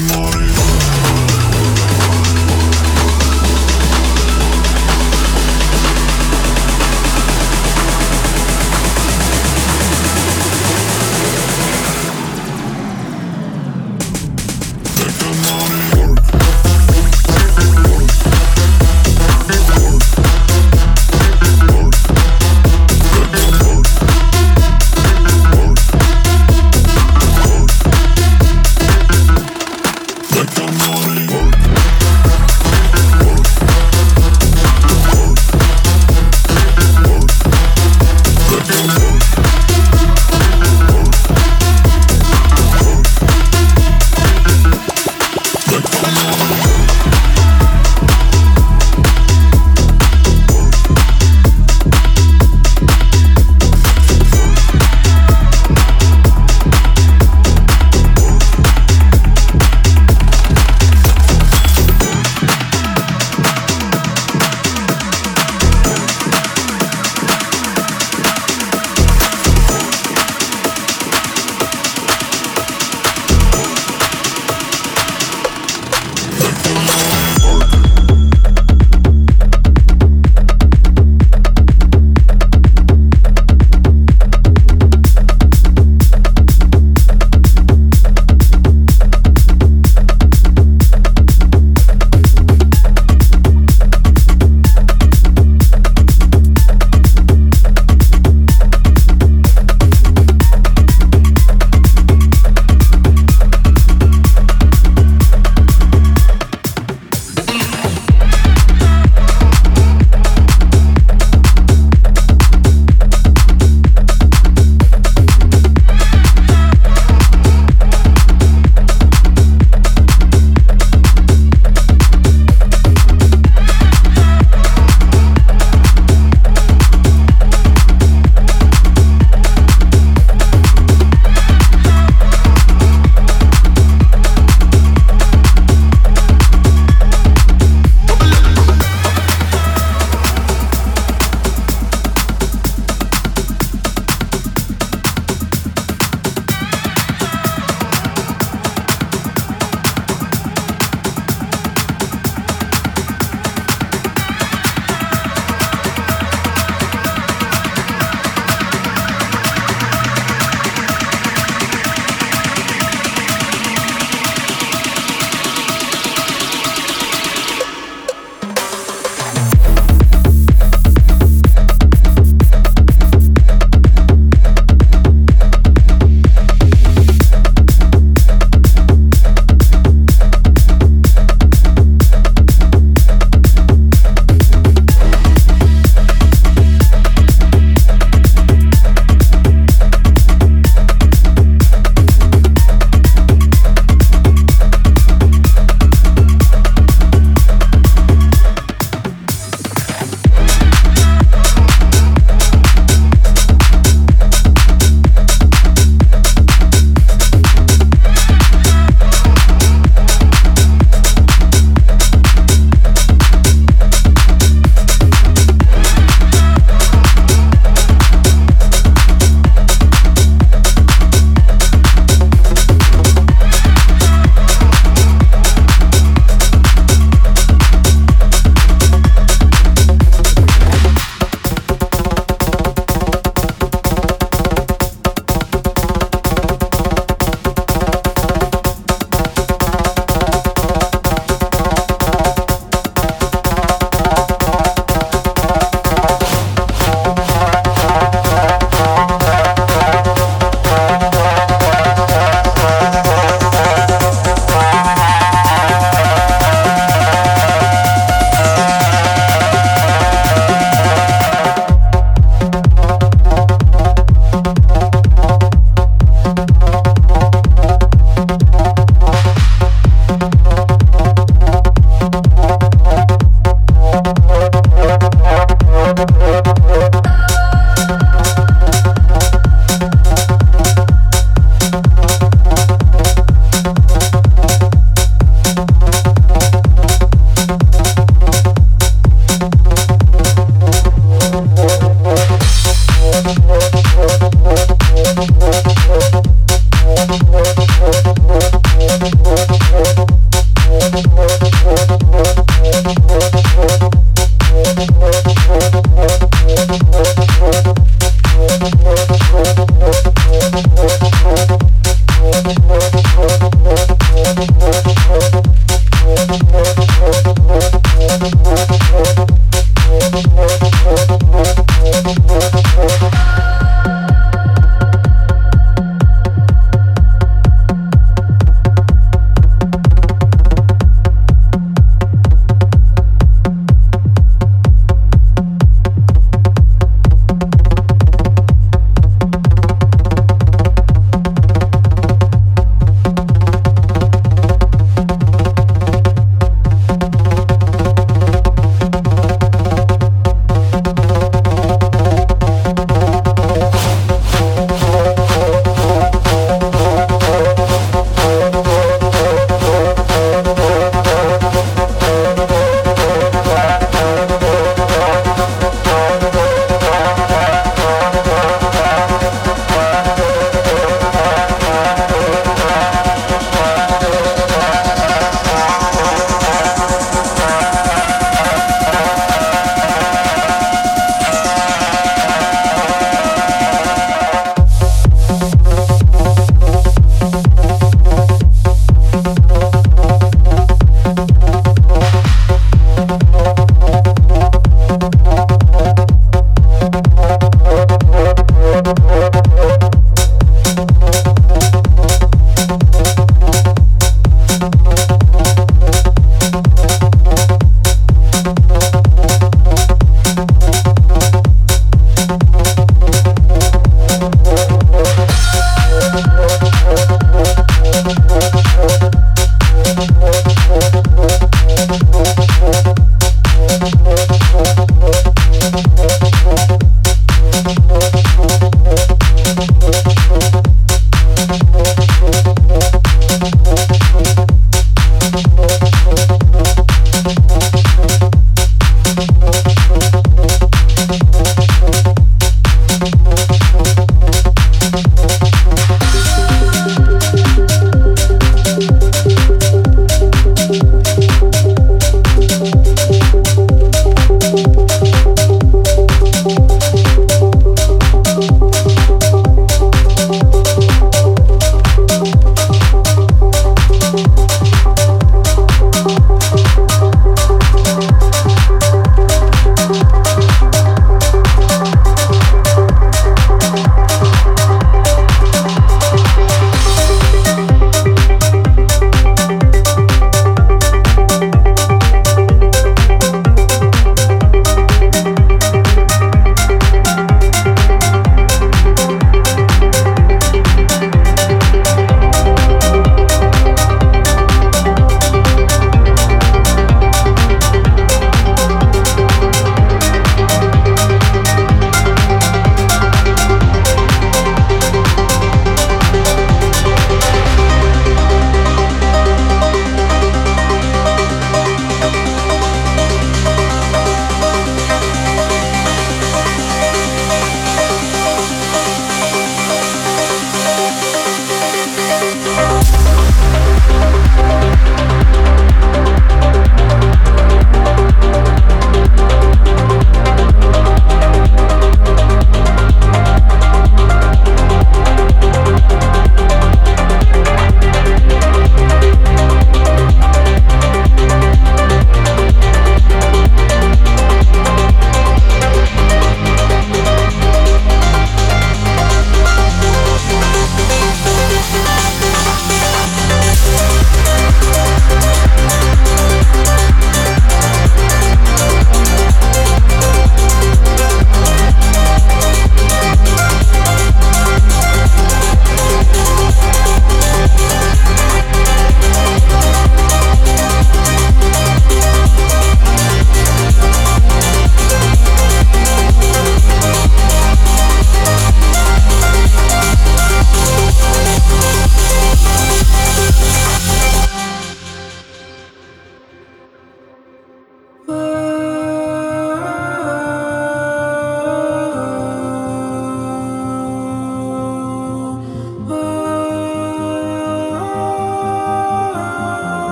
morning.